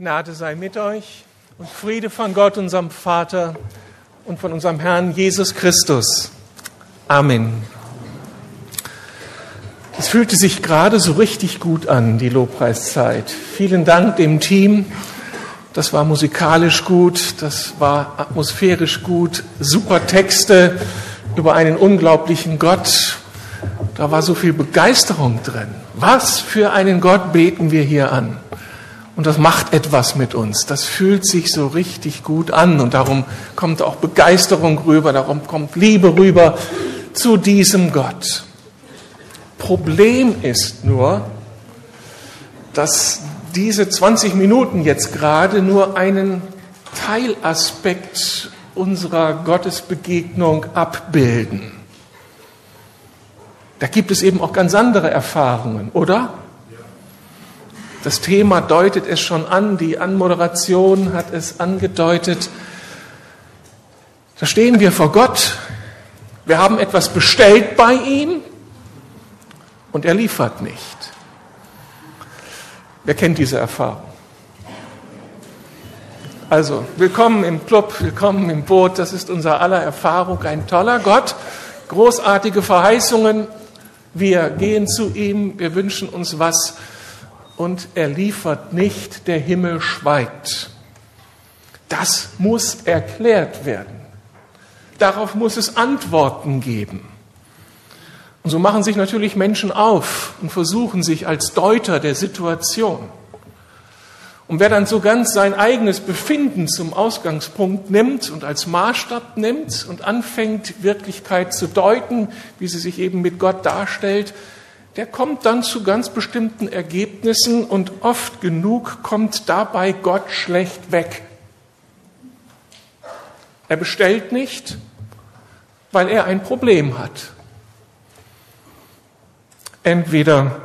Gnade sei mit euch und Friede von Gott, unserem Vater und von unserem Herrn Jesus Christus. Amen. Es fühlte sich gerade so richtig gut an, die Lobpreiszeit. Vielen Dank dem Team. Das war musikalisch gut, das war atmosphärisch gut, super Texte über einen unglaublichen Gott. Da war so viel Begeisterung drin. Was für einen Gott beten wir hier an? Und das macht etwas mit uns. Das fühlt sich so richtig gut an. Und darum kommt auch Begeisterung rüber, darum kommt Liebe rüber zu diesem Gott. Problem ist nur, dass diese 20 Minuten jetzt gerade nur einen Teilaspekt unserer Gottesbegegnung abbilden. Da gibt es eben auch ganz andere Erfahrungen, oder? Das Thema deutet es schon an, die Anmoderation hat es angedeutet. Da stehen wir vor Gott, wir haben etwas bestellt bei ihm und er liefert nicht. Wer kennt diese Erfahrung? Also, willkommen im Club, willkommen im Boot, das ist unser aller Erfahrung, ein toller Gott, großartige Verheißungen, wir gehen zu ihm, wir wünschen uns was und er liefert nicht, der Himmel schweigt. Das muss erklärt werden. Darauf muss es Antworten geben. Und so machen sich natürlich Menschen auf und versuchen sich als Deuter der Situation. Und wer dann so ganz sein eigenes Befinden zum Ausgangspunkt nimmt und als Maßstab nimmt und anfängt, Wirklichkeit zu deuten, wie sie sich eben mit Gott darstellt, der kommt dann zu ganz bestimmten Ergebnissen und oft genug kommt dabei Gott schlecht weg. Er bestellt nicht, weil er ein Problem hat. Entweder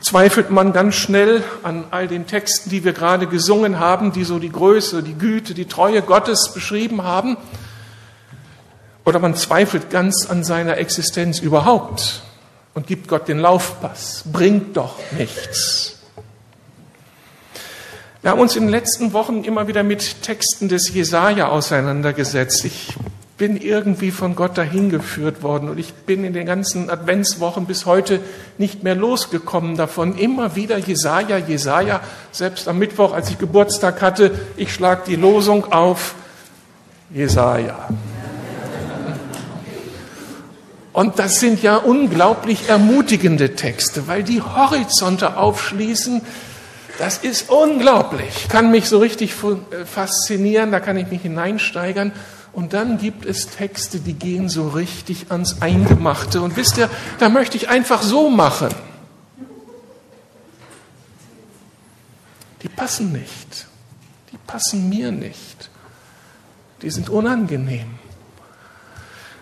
zweifelt man ganz schnell an all den Texten, die wir gerade gesungen haben, die so die Größe, die Güte, die Treue Gottes beschrieben haben, oder man zweifelt ganz an seiner Existenz überhaupt und gibt Gott den Laufpass. Bringt doch nichts. Wir haben uns in den letzten Wochen immer wieder mit Texten des Jesaja auseinandergesetzt. Ich bin irgendwie von Gott dahin geführt worden und ich bin in den ganzen Adventswochen bis heute nicht mehr losgekommen davon. Immer wieder Jesaja, Jesaja. Selbst am Mittwoch, als ich Geburtstag hatte, ich schlag die Losung auf. Jesaja. Und das sind ja unglaublich ermutigende Texte, weil die Horizonte aufschließen. Das ist unglaublich. Kann mich so richtig äh, faszinieren, da kann ich mich hineinsteigern. Und dann gibt es Texte, die gehen so richtig ans Eingemachte. Und wisst ihr, da möchte ich einfach so machen. Die passen nicht. Die passen mir nicht. Die sind unangenehm.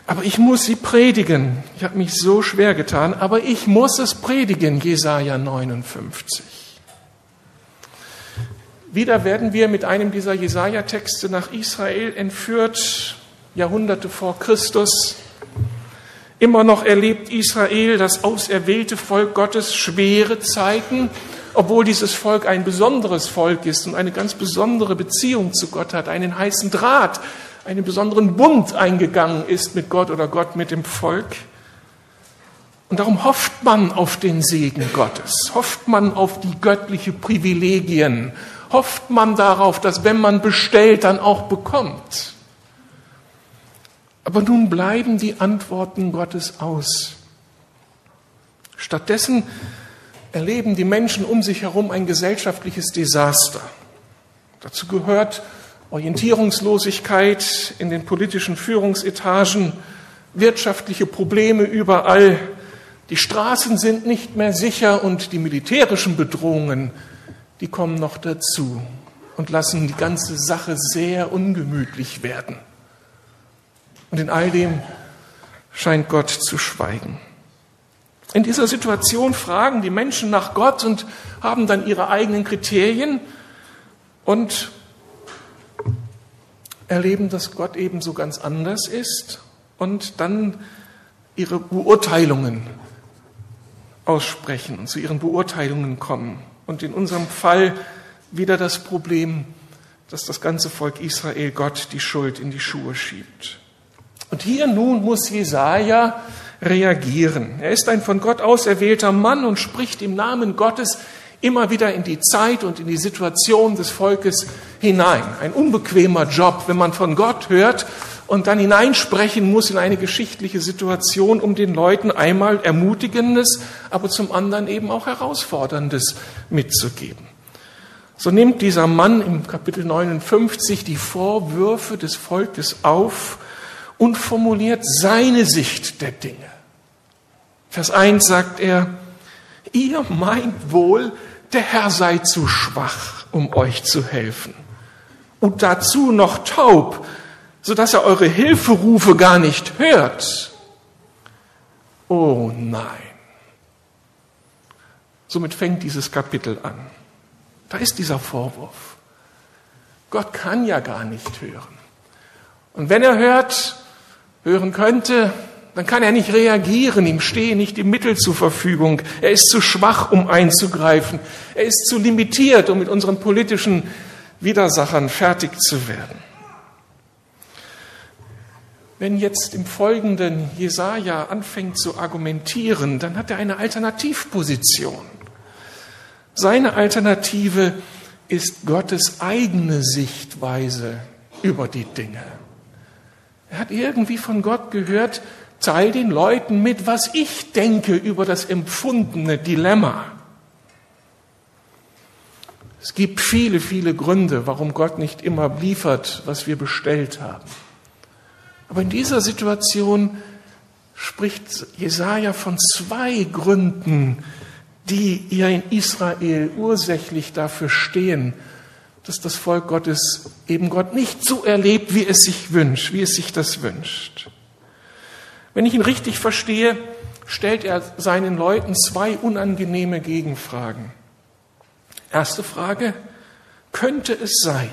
Aber ich muss sie predigen. Ich habe mich so schwer getan, aber ich muss es predigen, Jesaja 59. Wieder werden wir mit einem dieser Jesaja-Texte nach Israel entführt, Jahrhunderte vor Christus. Immer noch erlebt Israel, das auserwählte Volk Gottes, schwere Zeiten, obwohl dieses Volk ein besonderes Volk ist und eine ganz besondere Beziehung zu Gott hat, einen heißen Draht einen besonderen Bund eingegangen ist mit Gott oder Gott mit dem Volk. Und darum hofft man auf den Segen Gottes, hofft man auf die göttliche Privilegien, hofft man darauf, dass wenn man bestellt, dann auch bekommt. Aber nun bleiben die Antworten Gottes aus. Stattdessen erleben die Menschen um sich herum ein gesellschaftliches Desaster. Dazu gehört Orientierungslosigkeit in den politischen Führungsetagen, wirtschaftliche Probleme überall. Die Straßen sind nicht mehr sicher und die militärischen Bedrohungen, die kommen noch dazu und lassen die ganze Sache sehr ungemütlich werden. Und in all dem scheint Gott zu schweigen. In dieser Situation fragen die Menschen nach Gott und haben dann ihre eigenen Kriterien und erleben, dass Gott eben so ganz anders ist und dann ihre Beurteilungen aussprechen und zu ihren Beurteilungen kommen. Und in unserem Fall wieder das Problem, dass das ganze Volk Israel Gott die Schuld in die Schuhe schiebt. Und hier nun muss Jesaja reagieren. Er ist ein von Gott auserwählter Mann und spricht im Namen Gottes immer wieder in die Zeit und in die Situation des Volkes hinein. Ein unbequemer Job, wenn man von Gott hört und dann hineinsprechen muss in eine geschichtliche Situation, um den Leuten einmal Ermutigendes, aber zum anderen eben auch Herausforderndes mitzugeben. So nimmt dieser Mann im Kapitel 59 die Vorwürfe des Volkes auf und formuliert seine Sicht der Dinge. Vers 1 sagt er, ihr meint wohl, der Herr sei zu schwach, um euch zu helfen. Und dazu noch taub, so dass er eure Hilferufe gar nicht hört. Oh nein. Somit fängt dieses Kapitel an. Da ist dieser Vorwurf. Gott kann ja gar nicht hören. Und wenn er hört, hören könnte, dann kann er nicht reagieren, ihm stehen nicht die Mittel zur Verfügung. Er ist zu schwach, um einzugreifen. Er ist zu limitiert, um mit unseren politischen Widersachern fertig zu werden. Wenn jetzt im Folgenden Jesaja anfängt zu argumentieren, dann hat er eine Alternativposition. Seine Alternative ist Gottes eigene Sichtweise über die Dinge. Er hat irgendwie von Gott gehört, teil den Leuten mit, was ich denke über das empfundene Dilemma. Es gibt viele, viele Gründe, warum Gott nicht immer liefert, was wir bestellt haben. Aber in dieser Situation spricht Jesaja von zwei Gründen, die ja in Israel ursächlich dafür stehen, dass das Volk Gottes eben Gott nicht so erlebt, wie es sich wünscht, wie es sich das wünscht. Wenn ich ihn richtig verstehe, stellt er seinen Leuten zwei unangenehme Gegenfragen. Erste Frage, könnte es sein,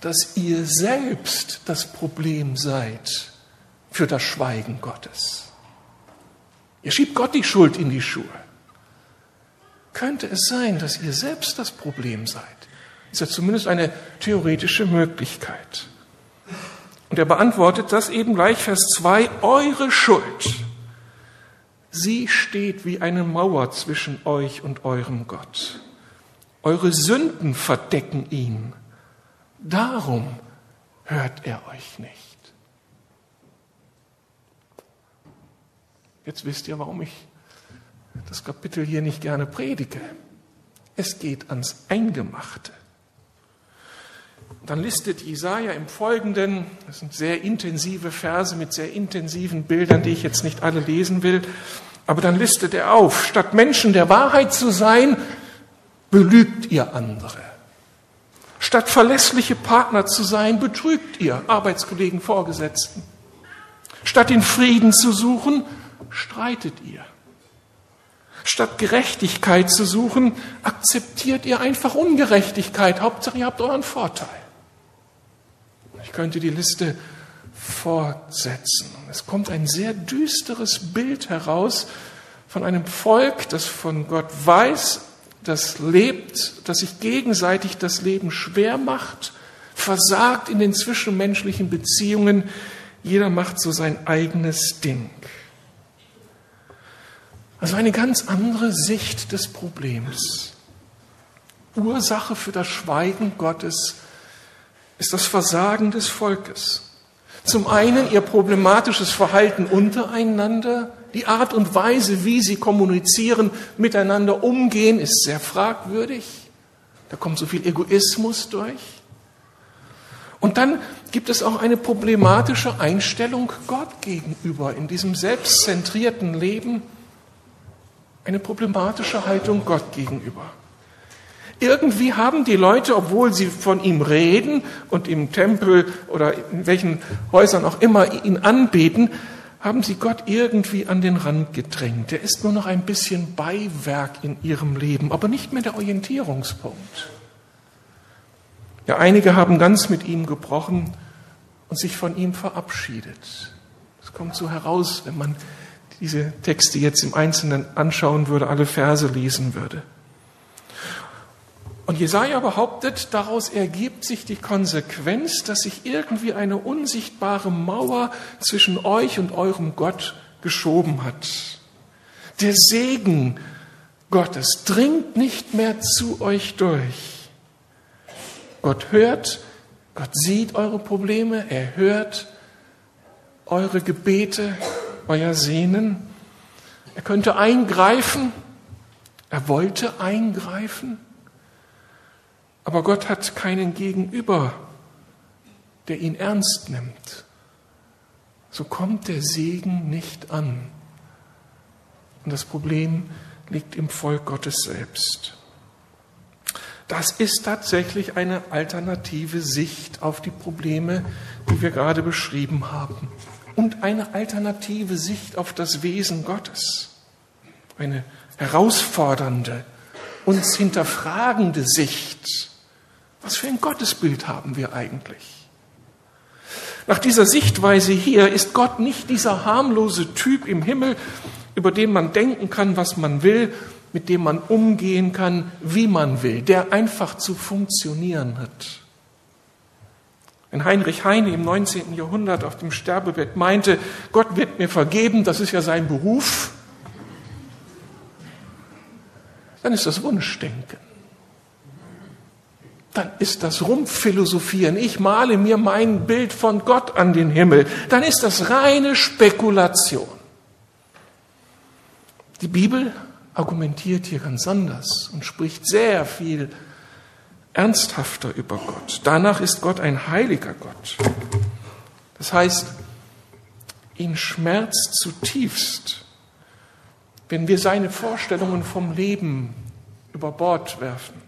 dass ihr selbst das Problem seid für das Schweigen Gottes? Ihr schiebt Gott die Schuld in die Schuhe. Könnte es sein, dass ihr selbst das Problem seid? Ist ja zumindest eine theoretische Möglichkeit. Und er beantwortet das eben gleich Vers 2, eure Schuld. Sie steht wie eine Mauer zwischen euch und eurem Gott. Eure Sünden verdecken ihn. Darum hört er euch nicht. Jetzt wisst ihr, warum ich das Kapitel hier nicht gerne predige. Es geht ans Eingemachte. Dann listet Jesaja im Folgenden, das sind sehr intensive Verse mit sehr intensiven Bildern, die ich jetzt nicht alle lesen will, aber dann listet er auf, statt Menschen der Wahrheit zu sein, belügt ihr andere. Statt verlässliche Partner zu sein, betrügt ihr Arbeitskollegen, Vorgesetzten. Statt den Frieden zu suchen, streitet ihr. Statt Gerechtigkeit zu suchen, akzeptiert ihr einfach Ungerechtigkeit. Hauptsache, ihr habt euren Vorteil. Ich könnte die Liste fortsetzen. Es kommt ein sehr düsteres Bild heraus von einem Volk, das von Gott weiß, das lebt, das sich gegenseitig das Leben schwer macht, versagt in den zwischenmenschlichen Beziehungen. Jeder macht so sein eigenes Ding. Also eine ganz andere Sicht des Problems. Ursache für das Schweigen Gottes ist das Versagen des Volkes. Zum einen ihr problematisches Verhalten untereinander, die Art und Weise, wie sie kommunizieren, miteinander umgehen, ist sehr fragwürdig. Da kommt so viel Egoismus durch. Und dann gibt es auch eine problematische Einstellung Gott gegenüber in diesem selbstzentrierten Leben eine problematische Haltung Gott gegenüber. Irgendwie haben die Leute, obwohl sie von ihm reden und im Tempel oder in welchen Häusern auch immer ihn anbeten, haben sie Gott irgendwie an den Rand gedrängt. Er ist nur noch ein bisschen Beiwerk in ihrem Leben, aber nicht mehr der Orientierungspunkt. Ja, einige haben ganz mit ihm gebrochen und sich von ihm verabschiedet. Es kommt so heraus, wenn man diese Texte jetzt im Einzelnen anschauen würde, alle Verse lesen würde. Und Jesaja behauptet, daraus ergibt sich die Konsequenz, dass sich irgendwie eine unsichtbare Mauer zwischen euch und eurem Gott geschoben hat. Der Segen Gottes dringt nicht mehr zu euch durch. Gott hört, Gott sieht eure Probleme, er hört eure Gebete, euer Sehnen. Er könnte eingreifen, er wollte eingreifen, aber Gott hat keinen Gegenüber, der ihn ernst nimmt. So kommt der Segen nicht an. Und das Problem liegt im Volk Gottes selbst. Das ist tatsächlich eine alternative Sicht auf die Probleme, die wir gerade beschrieben haben. Und eine alternative Sicht auf das Wesen Gottes. Eine herausfordernde, uns hinterfragende Sicht. Was für ein Gottesbild haben wir eigentlich? Nach dieser Sichtweise hier ist Gott nicht dieser harmlose Typ im Himmel, über den man denken kann, was man will, mit dem man umgehen kann, wie man will, der einfach zu funktionieren hat. Wenn Heinrich Heine im 19. Jahrhundert auf dem Sterbebett meinte, Gott wird mir vergeben, das ist ja sein Beruf, dann ist das Wunschdenken. Dann ist das Rumpfphilosophieren. Ich male mir mein Bild von Gott an den Himmel. Dann ist das reine Spekulation. Die Bibel argumentiert hier ganz anders und spricht sehr viel ernsthafter über Gott. Danach ist Gott ein heiliger Gott. Das heißt, ihn schmerzt zutiefst, wenn wir seine Vorstellungen vom Leben über Bord werfen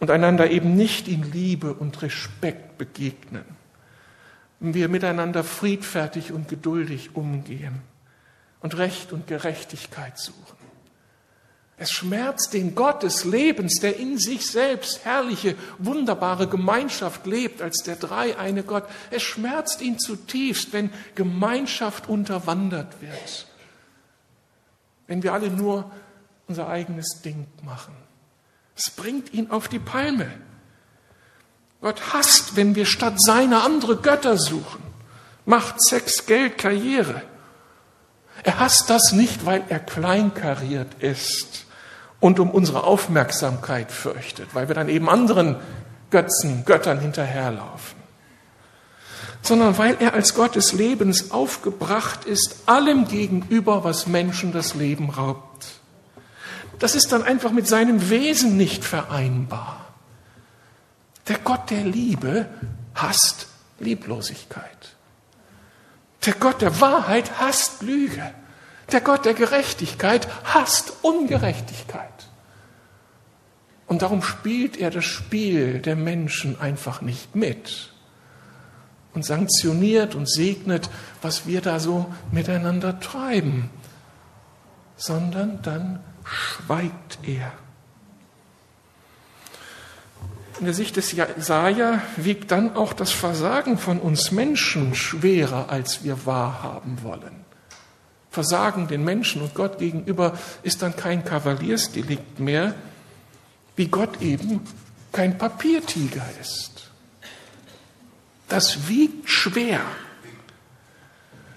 und einander eben nicht in Liebe und Respekt begegnen, wenn wir miteinander friedfertig und geduldig umgehen und Recht und Gerechtigkeit suchen. Es schmerzt den Gott des Lebens, der in sich selbst herrliche, wunderbare Gemeinschaft lebt als der dreieine Gott. Es schmerzt ihn zutiefst, wenn Gemeinschaft unterwandert wird. Wenn wir alle nur unser eigenes Ding machen. Es bringt ihn auf die Palme. Gott hasst, wenn wir statt seiner andere Götter suchen. Macht, Sex, Geld, Karriere. Er hasst das nicht, weil er kleinkariert ist und um unsere Aufmerksamkeit fürchtet, weil wir dann eben anderen Götzen, Göttern hinterherlaufen, sondern weil er als Gott des Lebens aufgebracht ist, allem gegenüber, was Menschen das Leben raubt. Das ist dann einfach mit seinem Wesen nicht vereinbar. Der Gott der Liebe hasst Lieblosigkeit. Der Gott der Wahrheit hasst Lüge. Der Gott der Gerechtigkeit hasst Ungerechtigkeit. Und darum spielt er das Spiel der Menschen einfach nicht mit und sanktioniert und segnet, was wir da so miteinander treiben, sondern dann schweigt er. In der Sicht des Jesaja wiegt dann auch das Versagen von uns Menschen schwerer, als wir wahrhaben wollen. Versagen den Menschen und Gott gegenüber ist dann kein Kavaliersdelikt mehr, wie Gott eben kein Papiertiger ist. Das wiegt schwer.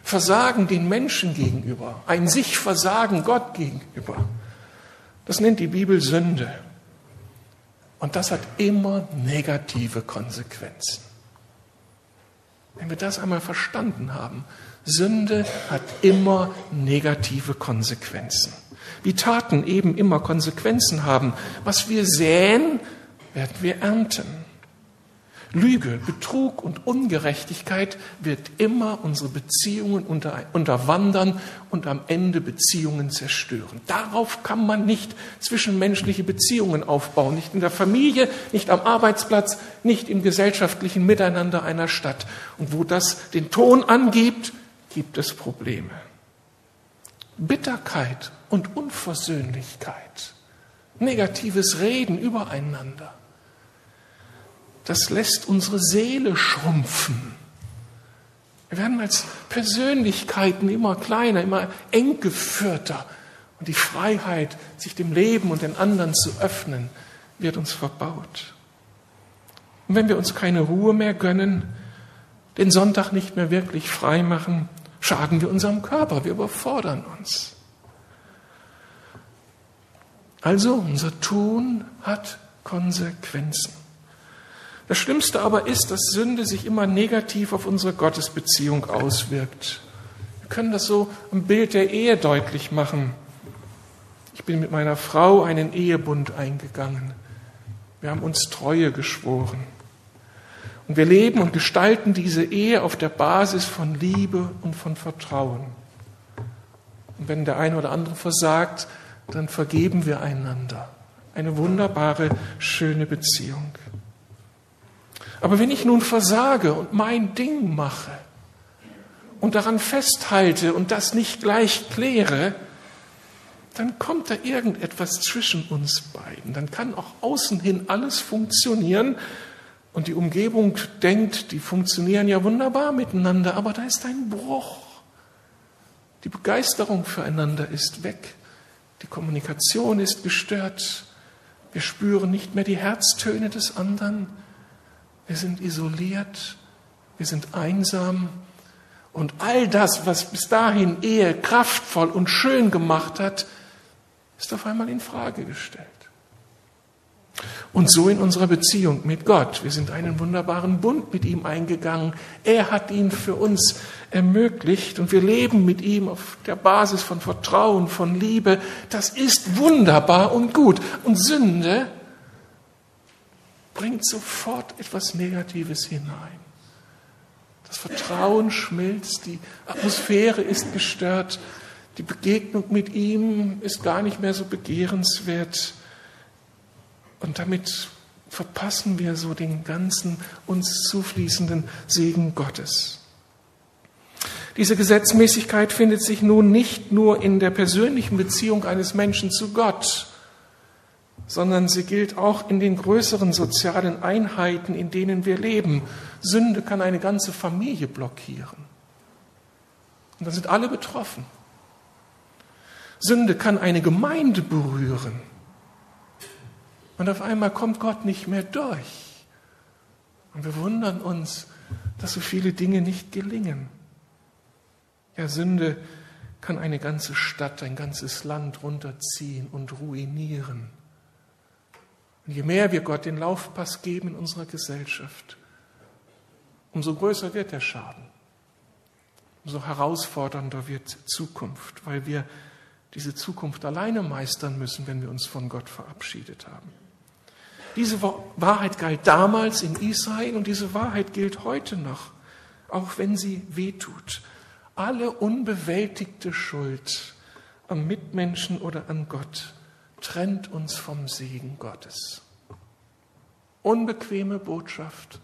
Versagen den Menschen gegenüber, ein sich Versagen Gott gegenüber. Das nennt die Bibel Sünde. Und das hat immer negative Konsequenzen. Wenn wir das einmal verstanden haben, Sünde hat immer negative Konsequenzen. Wie Taten eben immer Konsequenzen haben. Was wir säen, werden wir ernten. Lüge, Betrug und Ungerechtigkeit wird immer unsere Beziehungen unter, unterwandern und am Ende Beziehungen zerstören. Darauf kann man nicht zwischenmenschliche Beziehungen aufbauen, nicht in der Familie, nicht am Arbeitsplatz, nicht im gesellschaftlichen Miteinander einer Stadt. Und wo das den Ton angibt, gibt es Probleme. Bitterkeit und Unversöhnlichkeit, negatives Reden übereinander, das lässt unsere Seele schrumpfen. Wir werden als Persönlichkeiten immer kleiner, immer eng geführter. Und die Freiheit, sich dem Leben und den anderen zu öffnen, wird uns verbaut. Und wenn wir uns keine Ruhe mehr gönnen, den Sonntag nicht mehr wirklich frei machen, schaden wir unserem Körper, wir überfordern uns. Also unser Tun hat Konsequenzen. Das Schlimmste aber ist, dass Sünde sich immer negativ auf unsere Gottesbeziehung auswirkt. Wir können das so im Bild der Ehe deutlich machen. Ich bin mit meiner Frau einen Ehebund eingegangen. Wir haben uns Treue geschworen. Und wir leben und gestalten diese Ehe auf der Basis von Liebe und von Vertrauen. Und wenn der eine oder andere versagt, dann vergeben wir einander. Eine wunderbare, schöne Beziehung. Aber wenn ich nun versage und mein Ding mache und daran festhalte und das nicht gleich kläre, dann kommt da irgendetwas zwischen uns beiden. Dann kann auch außen hin alles funktionieren und die Umgebung denkt, die funktionieren ja wunderbar miteinander, aber da ist ein Bruch. Die Begeisterung füreinander ist weg. Die Kommunikation ist gestört. Wir spüren nicht mehr die Herztöne des anderen. Wir sind isoliert. Wir sind einsam. Und all das, was bis dahin Ehe kraftvoll und schön gemacht hat, ist auf einmal in Frage gestellt. Und so in unserer Beziehung mit Gott. Wir sind einen wunderbaren Bund mit ihm eingegangen. Er hat ihn für uns ermöglicht und wir leben mit ihm auf der Basis von Vertrauen, von Liebe. Das ist wunderbar und gut. Und Sünde bringt sofort etwas Negatives hinein. Das Vertrauen schmilzt, die Atmosphäre ist gestört, die Begegnung mit ihm ist gar nicht mehr so begehrenswert. Und damit verpassen wir so den ganzen uns zufließenden Segen Gottes. Diese Gesetzmäßigkeit findet sich nun nicht nur in der persönlichen Beziehung eines Menschen zu Gott, sondern sie gilt auch in den größeren sozialen Einheiten, in denen wir leben. Sünde kann eine ganze Familie blockieren. Und da sind alle betroffen. Sünde kann eine Gemeinde berühren. Und auf einmal kommt Gott nicht mehr durch. Und wir wundern uns, dass so viele Dinge nicht gelingen. Ja, Sünde kann eine ganze Stadt, ein ganzes Land runterziehen und ruinieren. Und je mehr wir Gott den Laufpass geben in unserer Gesellschaft, umso größer wird der Schaden, umso herausfordernder wird Zukunft, weil wir diese Zukunft alleine meistern müssen, wenn wir uns von Gott verabschiedet haben. Diese Wahrheit galt damals in Israel und diese Wahrheit gilt heute noch, auch wenn sie wehtut. Alle unbewältigte Schuld am Mitmenschen oder an Gott trennt uns vom Segen Gottes. Unbequeme Botschaft,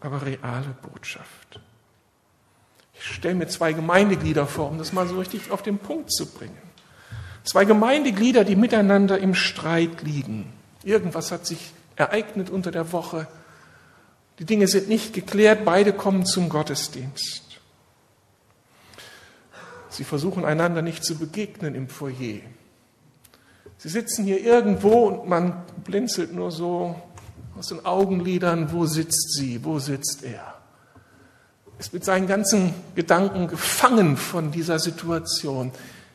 aber reale Botschaft. Ich stelle mir zwei Gemeindeglieder vor, um das mal so richtig auf den Punkt zu bringen. Zwei Gemeindeglieder, die miteinander im Streit liegen. Irgendwas hat sich ereignet unter der Woche. Die Dinge sind nicht geklärt, beide kommen zum Gottesdienst. Sie versuchen einander nicht zu begegnen im Foyer. Sie sitzen hier irgendwo und man blinzelt nur so aus den Augenlidern, wo sitzt sie, wo sitzt er. Ist mit seinen ganzen Gedanken gefangen von dieser Situation.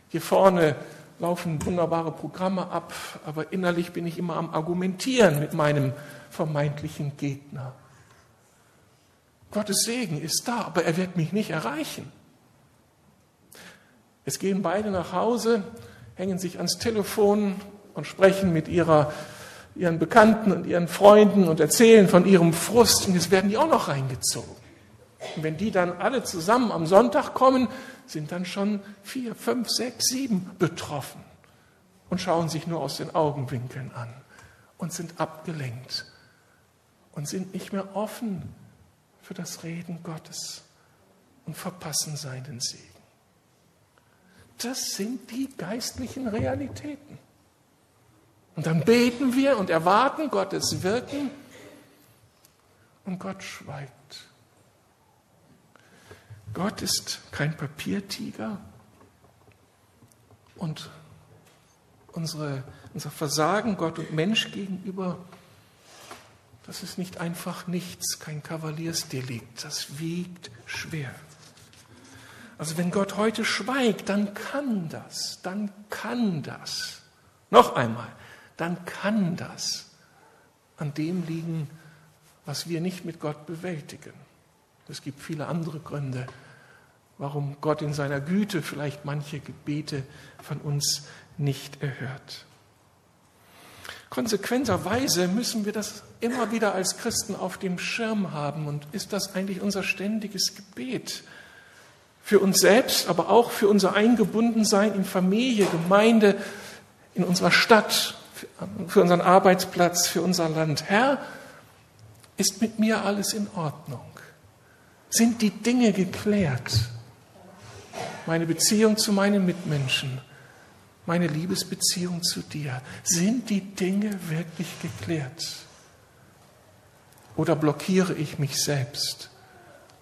Hier vorne laufen wunderbare Programme ab, aber innerlich bin ich immer am Argumentieren mit meinem vermeintlichen Gegner. Gottes Segen ist da, aber er wird mich nicht erreichen. Es gehen beide nach Hause, hängen sich ans Telefon und sprechen mit ihrer, ihren Bekannten und ihren Freunden und erzählen von ihrem Frust und jetzt werden die auch noch reingezogen. Und wenn die dann alle zusammen am Sonntag kommen, sind dann schon vier, fünf, sechs, sieben betroffen und schauen sich nur aus den Augenwinkeln an und sind abgelenkt und sind nicht mehr offen für das Reden Gottes und verpassen seinen Segen. Das sind die geistlichen Realitäten. Und dann beten wir und erwarten Gottes Wirken und Gott schweigt. Gott ist kein Papiertiger und unsere, unser Versagen Gott und Mensch gegenüber, das ist nicht einfach nichts, kein Kavaliersdelikt, das wiegt schwer. Also wenn Gott heute schweigt, dann kann das, dann kann das. Noch einmal, dann kann das an dem liegen, was wir nicht mit Gott bewältigen. Es gibt viele andere Gründe, warum Gott in seiner Güte vielleicht manche Gebete von uns nicht erhört. Konsequenterweise müssen wir das immer wieder als Christen auf dem Schirm haben und ist das eigentlich unser ständiges Gebet für uns selbst, aber auch für unser Eingebundensein in Familie, Gemeinde, in unserer Stadt, für unseren Arbeitsplatz, für unser Land. Herr, ist mit mir alles in Ordnung? Sind die Dinge geklärt? Meine Beziehung zu meinen Mitmenschen, meine Liebesbeziehung zu dir, sind die Dinge wirklich geklärt? Oder blockiere ich mich selbst?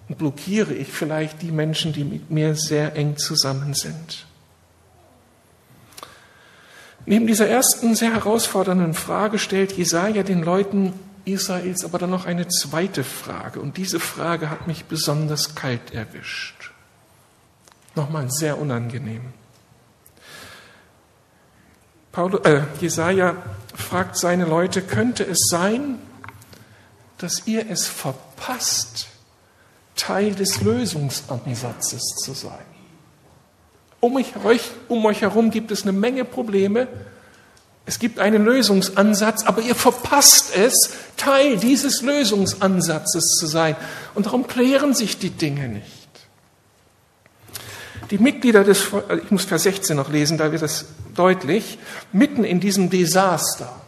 Und blockiere ich vielleicht die Menschen, die mit mir sehr eng zusammen sind? Neben dieser ersten sehr herausfordernden Frage stellt Jesaja den Leuten Israels aber dann noch eine zweite Frage. Und diese Frage hat mich besonders kalt erwischt. Nochmal sehr unangenehm. Paulus, äh, Jesaja fragt seine Leute: Könnte es sein, dass ihr es verpasst, Teil des Lösungsansatzes zu sein? Um euch, um euch herum gibt es eine Menge Probleme. Es gibt einen Lösungsansatz, aber ihr verpasst es, Teil dieses Lösungsansatzes zu sein. Und darum klären sich die Dinge nicht. Die Mitglieder des, ich muss Vers 16 noch lesen, da wird es deutlich, mitten in diesem Desaster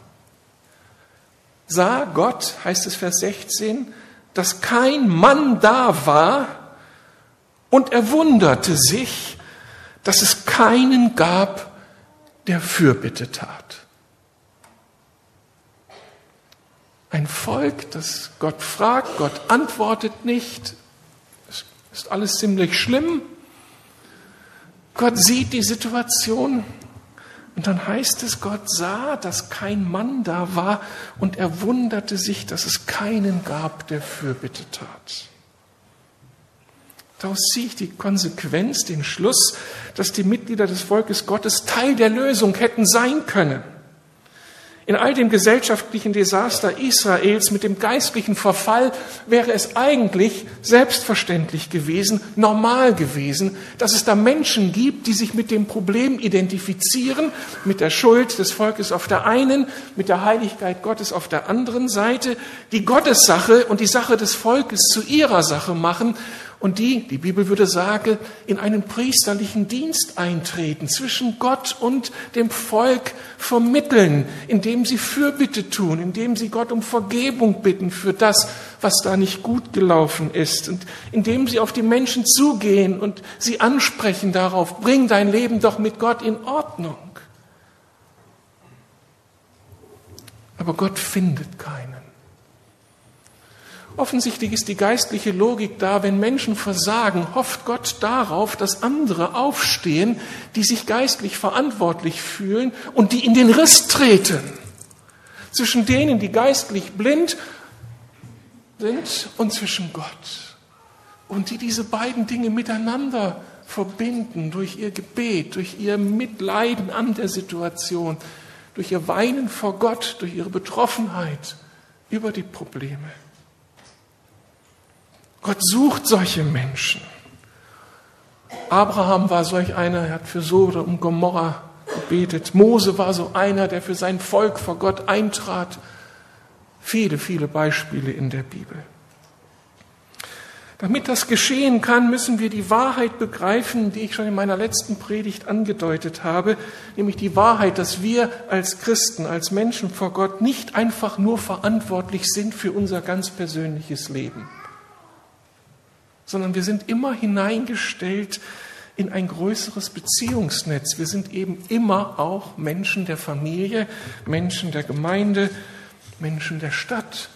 sah Gott, heißt es Vers 16, dass kein Mann da war und er wunderte sich, dass es keinen gab, der Fürbitte tat. Ein Volk, das Gott fragt, Gott antwortet nicht, es ist alles ziemlich schlimm. Gott sieht die Situation und dann heißt es, Gott sah, dass kein Mann da war und er wunderte sich, dass es keinen gab, der Fürbitte tat. Daraus ziehe ich die Konsequenz, den Schluss, dass die Mitglieder des Volkes Gottes Teil der Lösung hätten sein können. In all dem gesellschaftlichen Desaster Israels mit dem geistlichen Verfall wäre es eigentlich selbstverständlich gewesen, normal gewesen, dass es da Menschen gibt, die sich mit dem Problem identifizieren, mit der Schuld des Volkes auf der einen, mit der Heiligkeit Gottes auf der anderen Seite, die Gottessache und die Sache des Volkes zu ihrer Sache machen und die, die Bibel würde sagen, in einen priesterlichen Dienst eintreten, zwischen Gott und dem Volk vermitteln, indem sie Fürbitte tun, indem sie Gott um Vergebung bitten für das, was da nicht gut gelaufen ist und indem sie auf die Menschen zugehen und sie ansprechen darauf, bring dein Leben doch mit Gott in Ordnung. Aber Gott findet keinen. Offensichtlich ist die geistliche Logik da, wenn Menschen versagen, hofft Gott darauf, dass andere aufstehen, die sich geistlich verantwortlich fühlen und die in den Riss treten. Zwischen denen, die geistlich blind sind und zwischen Gott. Und die diese beiden Dinge miteinander verbinden durch ihr Gebet, durch ihr Mitleiden an der Situation, durch ihr Weinen vor Gott, durch ihre Betroffenheit über die Probleme. Gott sucht solche Menschen. Abraham war solch einer, er hat für Sodom und Gomorra gebetet. Mose war so einer, der für sein Volk vor Gott eintrat. Viele, viele Beispiele in der Bibel. Damit das geschehen kann, müssen wir die Wahrheit begreifen, die ich schon in meiner letzten Predigt angedeutet habe, nämlich die Wahrheit, dass wir als Christen, als Menschen vor Gott nicht einfach nur verantwortlich sind für unser ganz persönliches Leben sondern wir sind immer hineingestellt in ein größeres Beziehungsnetz. Wir sind eben immer auch Menschen der Familie, Menschen der Gemeinde, Menschen der Stadt,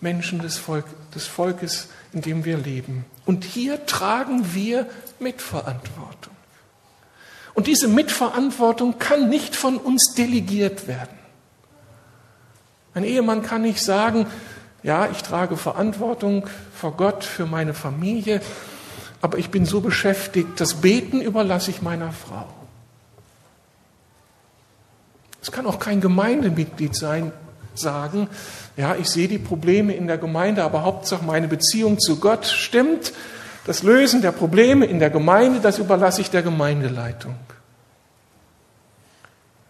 Menschen des, Volk, des Volkes, in dem wir leben. Und hier tragen wir Mitverantwortung. Und diese Mitverantwortung kann nicht von uns delegiert werden. Ein Ehemann kann nicht sagen, ja, ich trage Verantwortung vor Gott für meine Familie, aber ich bin so beschäftigt, das Beten überlasse ich meiner Frau. Es kann auch kein Gemeindemitglied sein, sagen, ja, ich sehe die Probleme in der Gemeinde, aber Hauptsache meine Beziehung zu Gott stimmt. Das Lösen der Probleme in der Gemeinde, das überlasse ich der Gemeindeleitung.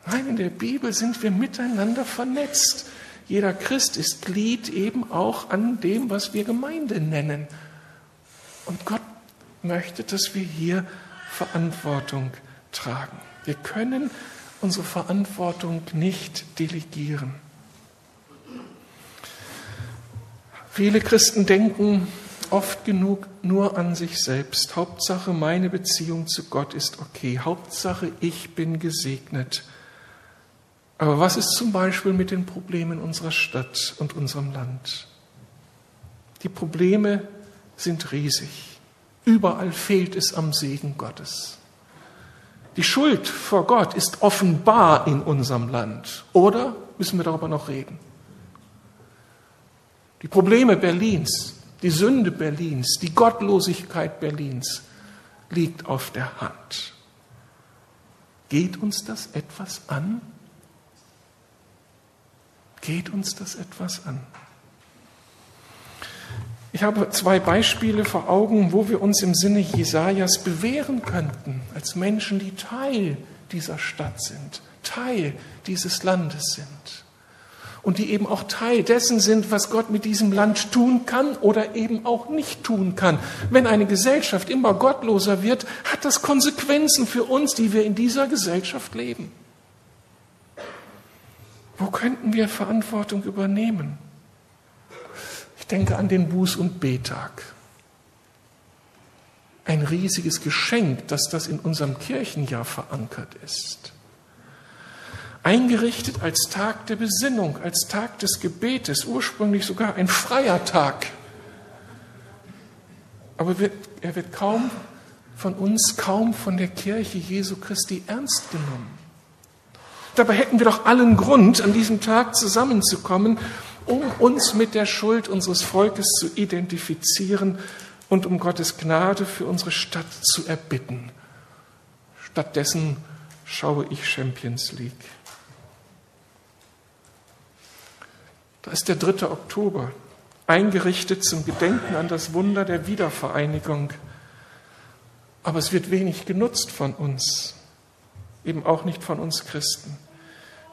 Nein, in der Bibel sind wir miteinander vernetzt. Jeder Christ ist Glied eben auch an dem, was wir Gemeinde nennen. Und Gott möchte, dass wir hier Verantwortung tragen. Wir können unsere Verantwortung nicht delegieren. Viele Christen denken oft genug nur an sich selbst. Hauptsache, meine Beziehung zu Gott ist okay. Hauptsache, ich bin gesegnet. Aber was ist zum Beispiel mit den Problemen unserer Stadt und unserem Land? Die Probleme sind riesig. Überall fehlt es am Segen Gottes. Die Schuld vor Gott ist offenbar in unserem Land. Oder müssen wir darüber noch reden? Die Probleme Berlins, die Sünde Berlins, die Gottlosigkeit Berlins liegt auf der Hand. Geht uns das etwas an? Geht uns das etwas an? Ich habe zwei Beispiele vor Augen, wo wir uns im Sinne Jesajas bewähren könnten, als Menschen, die Teil dieser Stadt sind, Teil dieses Landes sind und die eben auch Teil dessen sind, was Gott mit diesem Land tun kann oder eben auch nicht tun kann. Wenn eine Gesellschaft immer gottloser wird, hat das Konsequenzen für uns, die wir in dieser Gesellschaft leben. Wo könnten wir Verantwortung übernehmen? denke an den Buß- und Betag. Ein riesiges Geschenk, dass das in unserem Kirchenjahr verankert ist. Eingerichtet als Tag der Besinnung, als Tag des Gebetes, ursprünglich sogar ein freier Tag. Aber er wird kaum von uns, kaum von der Kirche Jesu Christi ernst genommen. Dabei hätten wir doch allen Grund, an diesem Tag zusammenzukommen um uns mit der Schuld unseres Volkes zu identifizieren und um Gottes Gnade für unsere Stadt zu erbitten. Stattdessen schaue ich Champions League. Da ist der 3. Oktober, eingerichtet zum Gedenken an das Wunder der Wiedervereinigung. Aber es wird wenig genutzt von uns, eben auch nicht von uns Christen.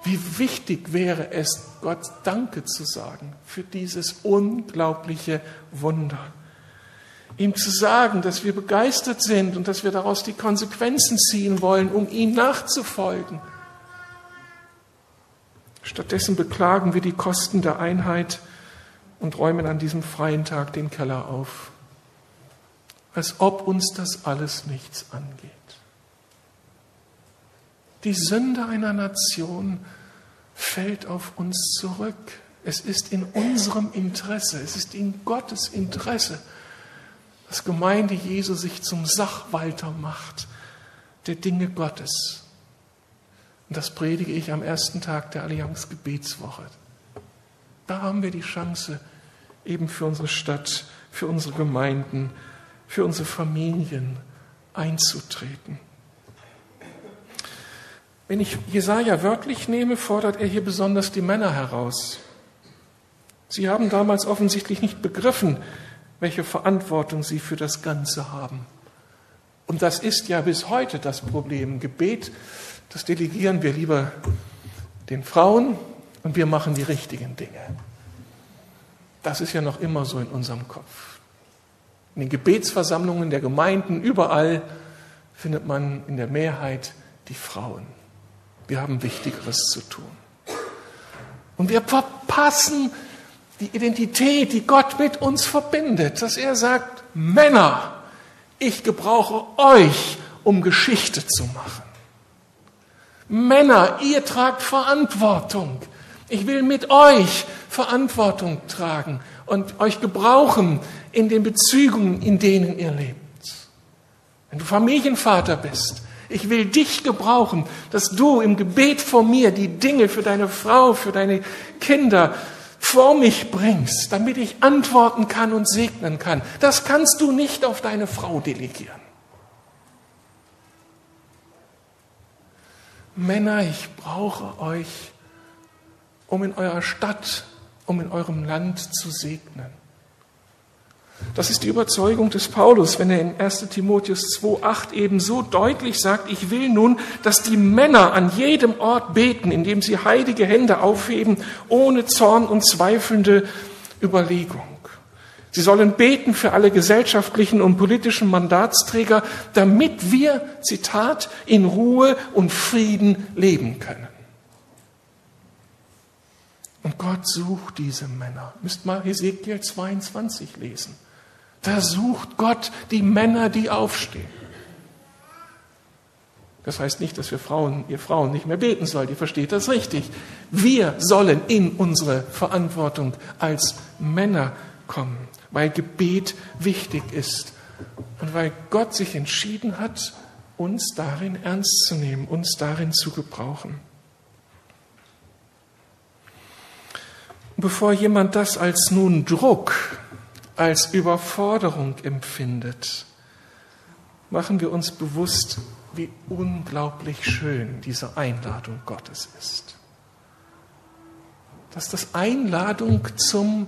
Wie wichtig wäre es, Gott Danke zu sagen für dieses unglaubliche Wunder. Ihm zu sagen, dass wir begeistert sind und dass wir daraus die Konsequenzen ziehen wollen, um ihm nachzufolgen. Stattdessen beklagen wir die Kosten der Einheit und räumen an diesem freien Tag den Keller auf, als ob uns das alles nichts angeht. Die Sünde einer Nation fällt auf uns zurück. Es ist in unserem Interesse, es ist in Gottes Interesse, dass Gemeinde Jesu sich zum Sachwalter macht der Dinge Gottes. Und das predige ich am ersten Tag der Allianz Gebetswoche. Da haben wir die Chance, eben für unsere Stadt, für unsere Gemeinden, für unsere Familien einzutreten. Wenn ich Jesaja wörtlich nehme, fordert er hier besonders die Männer heraus. Sie haben damals offensichtlich nicht begriffen, welche Verantwortung sie für das Ganze haben. Und das ist ja bis heute das Problem. Gebet, das delegieren wir lieber den Frauen und wir machen die richtigen Dinge. Das ist ja noch immer so in unserem Kopf. In den Gebetsversammlungen der Gemeinden, überall findet man in der Mehrheit die Frauen. Wir haben Wichtigeres zu tun. Und wir verpassen die Identität, die Gott mit uns verbindet, dass er sagt, Männer, ich gebrauche euch, um Geschichte zu machen. Männer, ihr tragt Verantwortung. Ich will mit euch Verantwortung tragen und euch gebrauchen in den Bezügen, in denen ihr lebt. Wenn du Familienvater bist, Ich will dich gebrauchen, dass du im Gebet vor mir die Dinge für deine Frau, für deine Kinder vor mich bringst, damit ich antworten kann und segnen kann. Das kannst du nicht auf deine Frau delegieren. Männer, ich brauche euch, um in eurer Stadt, um in eurem Land zu segnen. Das ist die Überzeugung des Paulus, wenn er in 1 Timotheus 2.8 eben so deutlich sagt, ich will nun, dass die Männer an jedem Ort beten, indem sie heilige Hände aufheben, ohne Zorn und zweifelnde Überlegung. Sie sollen beten für alle gesellschaftlichen und politischen Mandatsträger, damit wir, Zitat, in Ruhe und Frieden leben können. Und Gott sucht diese Männer. Müsst mal Hesekiel 22 lesen. Da sucht Gott die Männer, die aufstehen. Das heißt nicht, dass wir Frauen, ihr Frauen nicht mehr beten sollt. Ihr versteht das richtig. Wir sollen in unsere Verantwortung als Männer kommen, weil Gebet wichtig ist und weil Gott sich entschieden hat, uns darin ernst zu nehmen, uns darin zu gebrauchen. Bevor jemand das als nun Druck als Überforderung empfindet, machen wir uns bewusst, wie unglaublich schön diese Einladung Gottes ist. Dass das Einladung zum,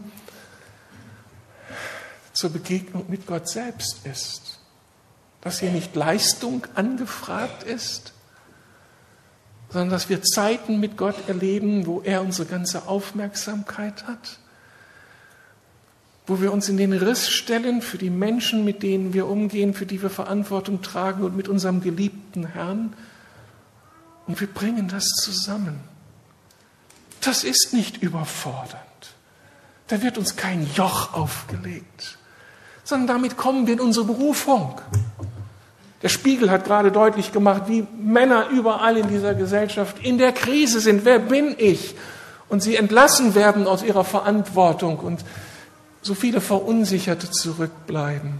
zur Begegnung mit Gott selbst ist. Dass hier nicht Leistung angefragt ist, sondern dass wir Zeiten mit Gott erleben, wo er unsere ganze Aufmerksamkeit hat wo wir uns in den Riss stellen für die Menschen, mit denen wir umgehen, für die wir Verantwortung tragen und mit unserem geliebten Herrn. Und wir bringen das zusammen. Das ist nicht überfordernd. Da wird uns kein Joch aufgelegt, sondern damit kommen wir in unsere Berufung. Der Spiegel hat gerade deutlich gemacht, wie Männer überall in dieser Gesellschaft in der Krise sind. Wer bin ich? Und sie entlassen werden aus ihrer Verantwortung und so viele Verunsicherte zurückbleiben.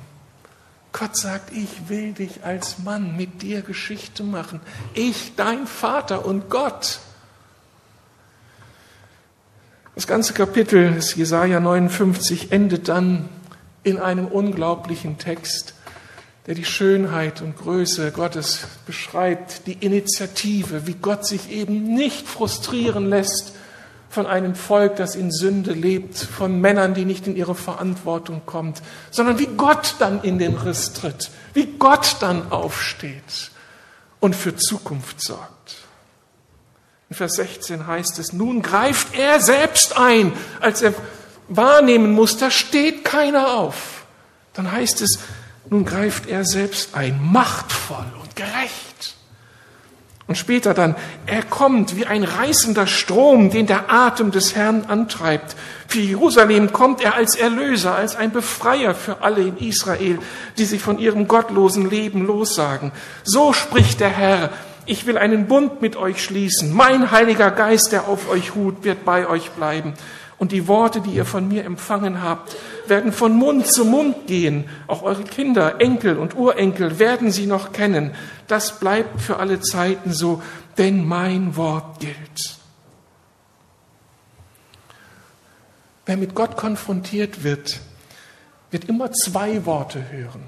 Gott sagt, ich will dich als Mann mit dir Geschichte machen. Ich, dein Vater und Gott. Das ganze Kapitel des Jesaja 59 endet dann in einem unglaublichen Text, der die Schönheit und Größe Gottes beschreibt, die Initiative, wie Gott sich eben nicht frustrieren lässt von einem Volk, das in Sünde lebt, von Männern, die nicht in ihre Verantwortung kommt, sondern wie Gott dann in den Riss tritt, wie Gott dann aufsteht und für Zukunft sorgt. In Vers 16 heißt es, nun greift er selbst ein, als er wahrnehmen muss, da steht keiner auf. Dann heißt es, nun greift er selbst ein, machtvoll und gerecht. Und später dann, er kommt wie ein reißender Strom, den der Atem des Herrn antreibt. Für Jerusalem kommt er als Erlöser, als ein Befreier für alle in Israel, die sich von ihrem gottlosen Leben lossagen. So spricht der Herr, ich will einen Bund mit euch schließen. Mein Heiliger Geist, der auf euch ruht, wird bei euch bleiben. Und die Worte, die ihr von mir empfangen habt, werden von Mund zu Mund gehen. Auch eure Kinder, Enkel und Urenkel werden sie noch kennen. Das bleibt für alle Zeiten so, denn mein Wort gilt. Wer mit Gott konfrontiert wird, wird immer zwei Worte hören.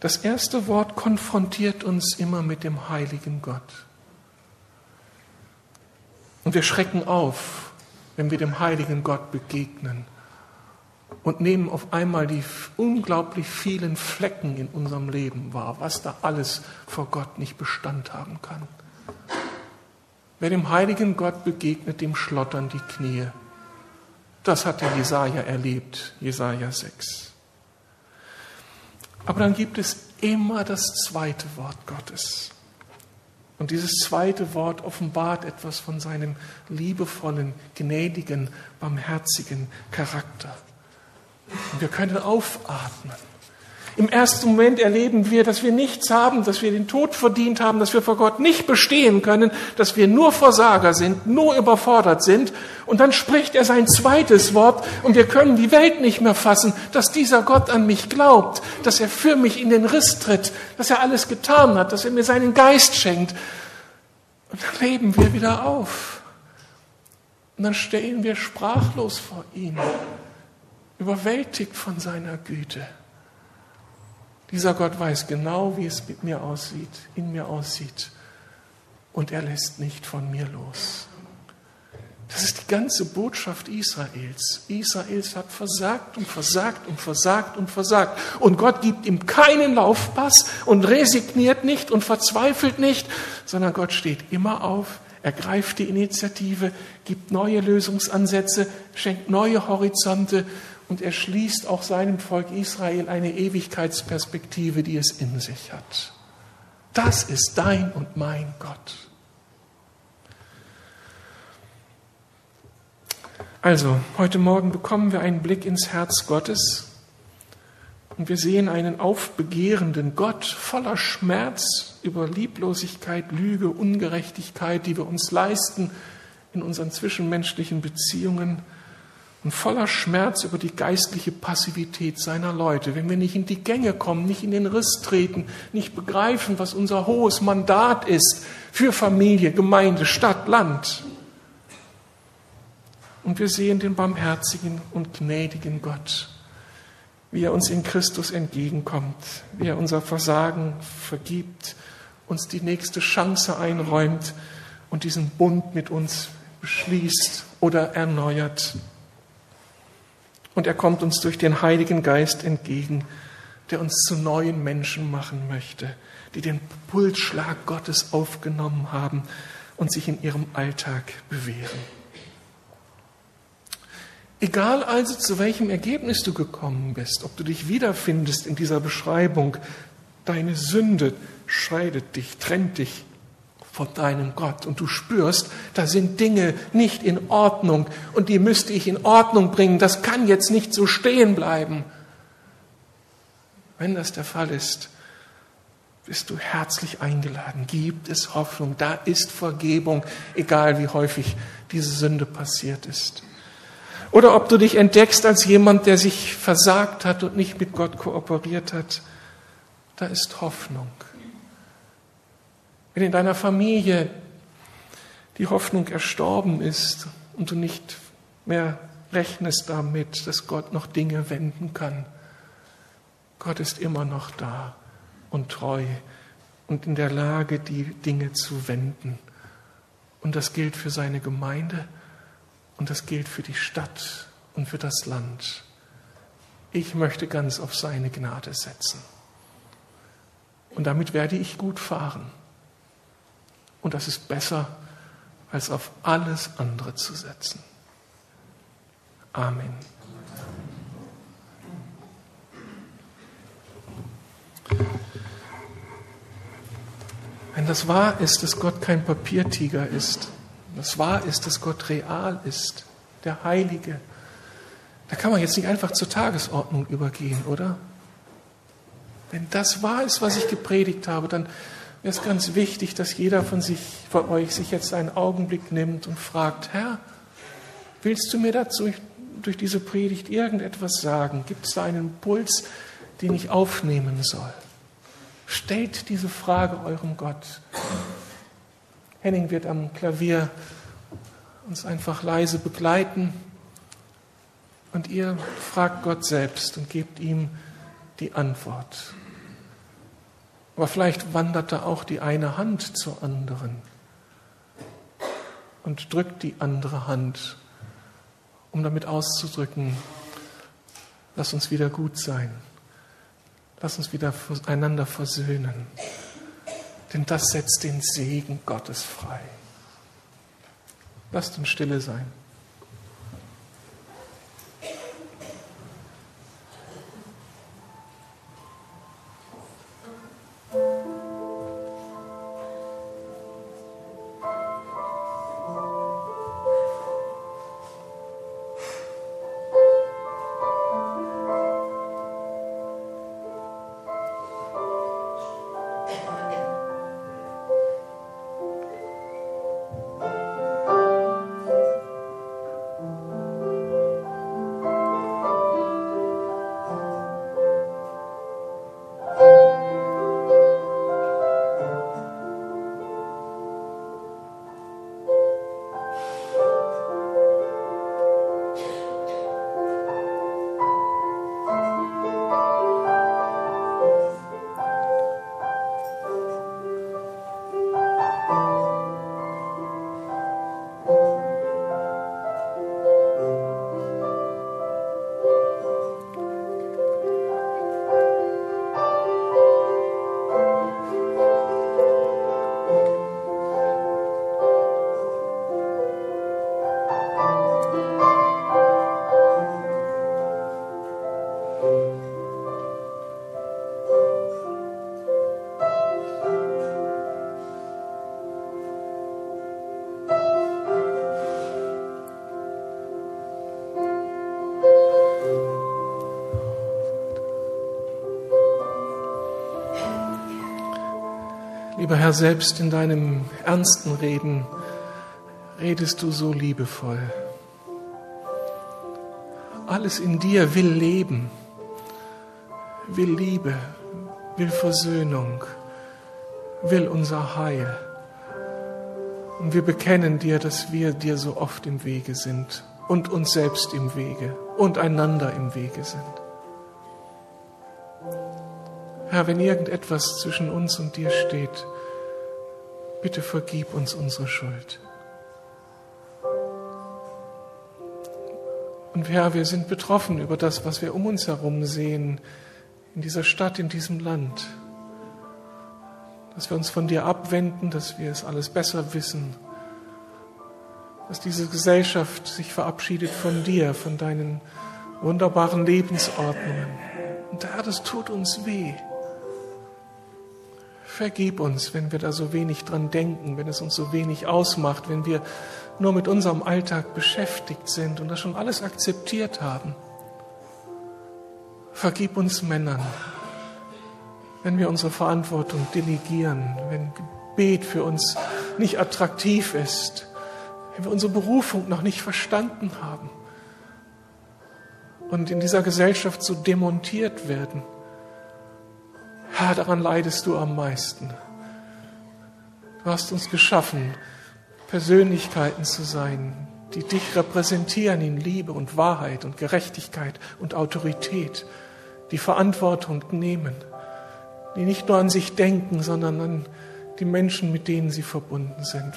Das erste Wort konfrontiert uns immer mit dem heiligen Gott. Und wir schrecken auf, wenn wir dem heiligen Gott begegnen und nehmen auf einmal die unglaublich vielen Flecken in unserem Leben wahr, was da alles vor Gott nicht Bestand haben kann. Wer dem heiligen Gott begegnet, dem schlottern die Knie. Das hat der Jesaja erlebt, Jesaja 6. Aber dann gibt es immer das zweite Wort Gottes. Und dieses zweite Wort offenbart etwas von seinem liebevollen, gnädigen, barmherzigen Charakter. Und wir können aufatmen. Im ersten Moment erleben wir, dass wir nichts haben, dass wir den Tod verdient haben, dass wir vor Gott nicht bestehen können, dass wir nur Versager sind, nur überfordert sind. Und dann spricht er sein zweites Wort und wir können die Welt nicht mehr fassen, dass dieser Gott an mich glaubt, dass er für mich in den Riss tritt, dass er alles getan hat, dass er mir seinen Geist schenkt. Und dann leben wir wieder auf. Und dann stehen wir sprachlos vor ihm, überwältigt von seiner Güte. Dieser Gott weiß genau, wie es mit mir aussieht, in mir aussieht. Und er lässt nicht von mir los. Das ist die ganze Botschaft Israels. Israels hat versagt und versagt und versagt und versagt. Und Gott gibt ihm keinen Laufpass und resigniert nicht und verzweifelt nicht, sondern Gott steht immer auf, ergreift die Initiative, gibt neue Lösungsansätze, schenkt neue Horizonte und er schließt auch seinem Volk Israel eine Ewigkeitsperspektive, die es in sich hat. Das ist dein und mein Gott. Also, heute Morgen bekommen wir einen Blick ins Herz Gottes und wir sehen einen aufbegehrenden Gott voller Schmerz über Lieblosigkeit, Lüge, Ungerechtigkeit, die wir uns leisten in unseren zwischenmenschlichen Beziehungen und voller Schmerz über die geistliche Passivität seiner Leute, wenn wir nicht in die Gänge kommen, nicht in den Riss treten, nicht begreifen, was unser hohes Mandat ist für Familie, Gemeinde, Stadt, Land. Und wir sehen den barmherzigen und gnädigen Gott, wie er uns in Christus entgegenkommt, wie er unser Versagen vergibt, uns die nächste Chance einräumt und diesen Bund mit uns beschließt oder erneuert. Und er kommt uns durch den Heiligen Geist entgegen, der uns zu neuen Menschen machen möchte, die den Pulsschlag Gottes aufgenommen haben und sich in ihrem Alltag bewähren. Egal also, zu welchem Ergebnis du gekommen bist, ob du dich wiederfindest in dieser Beschreibung, deine Sünde scheidet dich, trennt dich vor deinem Gott und du spürst, da sind Dinge nicht in Ordnung und die müsste ich in Ordnung bringen, das kann jetzt nicht so stehen bleiben. Wenn das der Fall ist, bist du herzlich eingeladen. Gibt es Hoffnung, da ist Vergebung, egal wie häufig diese Sünde passiert ist. Oder ob du dich entdeckst als jemand, der sich versagt hat und nicht mit Gott kooperiert hat, da ist Hoffnung. Wenn in deiner Familie die Hoffnung erstorben ist und du nicht mehr rechnest damit, dass Gott noch Dinge wenden kann, Gott ist immer noch da und treu und in der Lage, die Dinge zu wenden. Und das gilt für seine Gemeinde und das gilt für die Stadt und für das Land. Ich möchte ganz auf seine Gnade setzen. Und damit werde ich gut fahren. Und das ist besser, als auf alles andere zu setzen. Amen. Wenn das wahr ist, dass Gott kein Papiertiger ist, das wahr ist, dass Gott real ist, der Heilige, da kann man jetzt nicht einfach zur Tagesordnung übergehen, oder? Wenn das wahr ist, was ich gepredigt habe, dann wäre es ganz wichtig, dass jeder von, sich, von euch sich jetzt einen Augenblick nimmt und fragt, Herr, willst du mir dazu durch diese Predigt irgendetwas sagen? Gibt es da einen Impuls, den ich aufnehmen soll? Stellt diese Frage eurem Gott. Henning wird am Klavier uns einfach leise begleiten und ihr fragt Gott selbst und gebt ihm die Antwort. Aber vielleicht wanderte auch die eine Hand zur anderen und drückt die andere Hand, um damit auszudrücken, lass uns wieder gut sein, lass uns wieder einander versöhnen, denn das setzt den Segen Gottes frei. Lasst uns stille sein. Herr, selbst in deinem ernsten Reden redest du so liebevoll. Alles in dir will Leben, will Liebe, will Versöhnung, will unser Heil. Und wir bekennen dir, dass wir dir so oft im Wege sind und uns selbst im Wege und einander im Wege sind. Herr, wenn irgendetwas zwischen uns und dir steht, bitte vergib uns unsere Schuld. Und Herr, wir sind betroffen über das, was wir um uns herum sehen, in dieser Stadt, in diesem Land. Dass wir uns von dir abwenden, dass wir es alles besser wissen. Dass diese Gesellschaft sich verabschiedet von dir, von deinen wunderbaren Lebensordnungen. Und Herr, das tut uns weh. Vergib uns, wenn wir da so wenig dran denken, wenn es uns so wenig ausmacht, wenn wir nur mit unserem Alltag beschäftigt sind und das schon alles akzeptiert haben. Vergib uns Männern, wenn wir unsere Verantwortung delegieren, wenn Gebet für uns nicht attraktiv ist, wenn wir unsere Berufung noch nicht verstanden haben und in dieser Gesellschaft so demontiert werden. Herr, daran leidest du am meisten. Du hast uns geschaffen, Persönlichkeiten zu sein, die dich repräsentieren in Liebe und Wahrheit und Gerechtigkeit und Autorität, die Verantwortung nehmen, die nicht nur an sich denken, sondern an die Menschen, mit denen sie verbunden sind.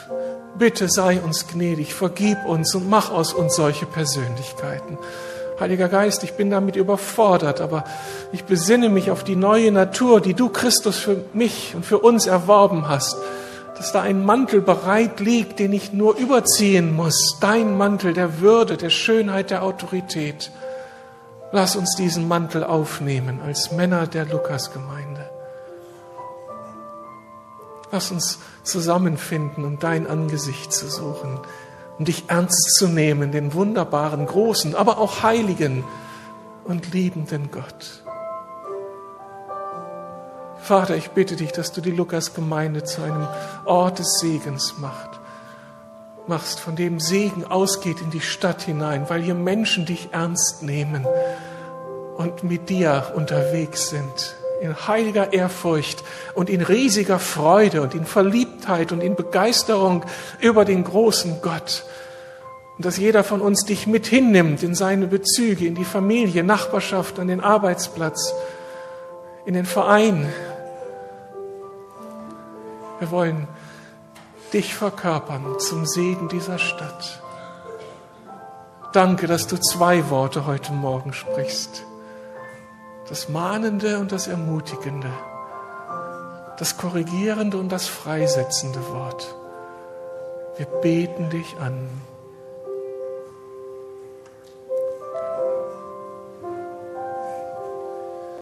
Bitte sei uns gnädig, vergib uns und mach aus uns solche Persönlichkeiten. Heiliger Geist, ich bin damit überfordert, aber ich besinne mich auf die neue Natur, die du, Christus, für mich und für uns erworben hast, dass da ein Mantel bereit liegt, den ich nur überziehen muss, dein Mantel der Würde, der Schönheit, der Autorität. Lass uns diesen Mantel aufnehmen als Männer der Lukasgemeinde. Lass uns zusammenfinden, um dein Angesicht zu suchen um dich ernst zu nehmen, den wunderbaren, großen, aber auch heiligen und liebenden Gott. Vater, ich bitte dich, dass du die Lukas-Gemeinde zu einem Ort des Segens machst, machst, von dem Segen ausgeht in die Stadt hinein, weil hier Menschen dich ernst nehmen und mit dir unterwegs sind, in heiliger Ehrfurcht und in riesiger Freude und in Verliebtheit und in Begeisterung über den großen Gott, und dass jeder von uns dich mit hinnimmt in seine Bezüge, in die Familie, Nachbarschaft, an den Arbeitsplatz, in den Verein. Wir wollen dich verkörpern zum Segen dieser Stadt. Danke, dass du zwei Worte heute Morgen sprichst. Das Mahnende und das Ermutigende. Das Korrigierende und das Freisetzende Wort. Wir beten dich an.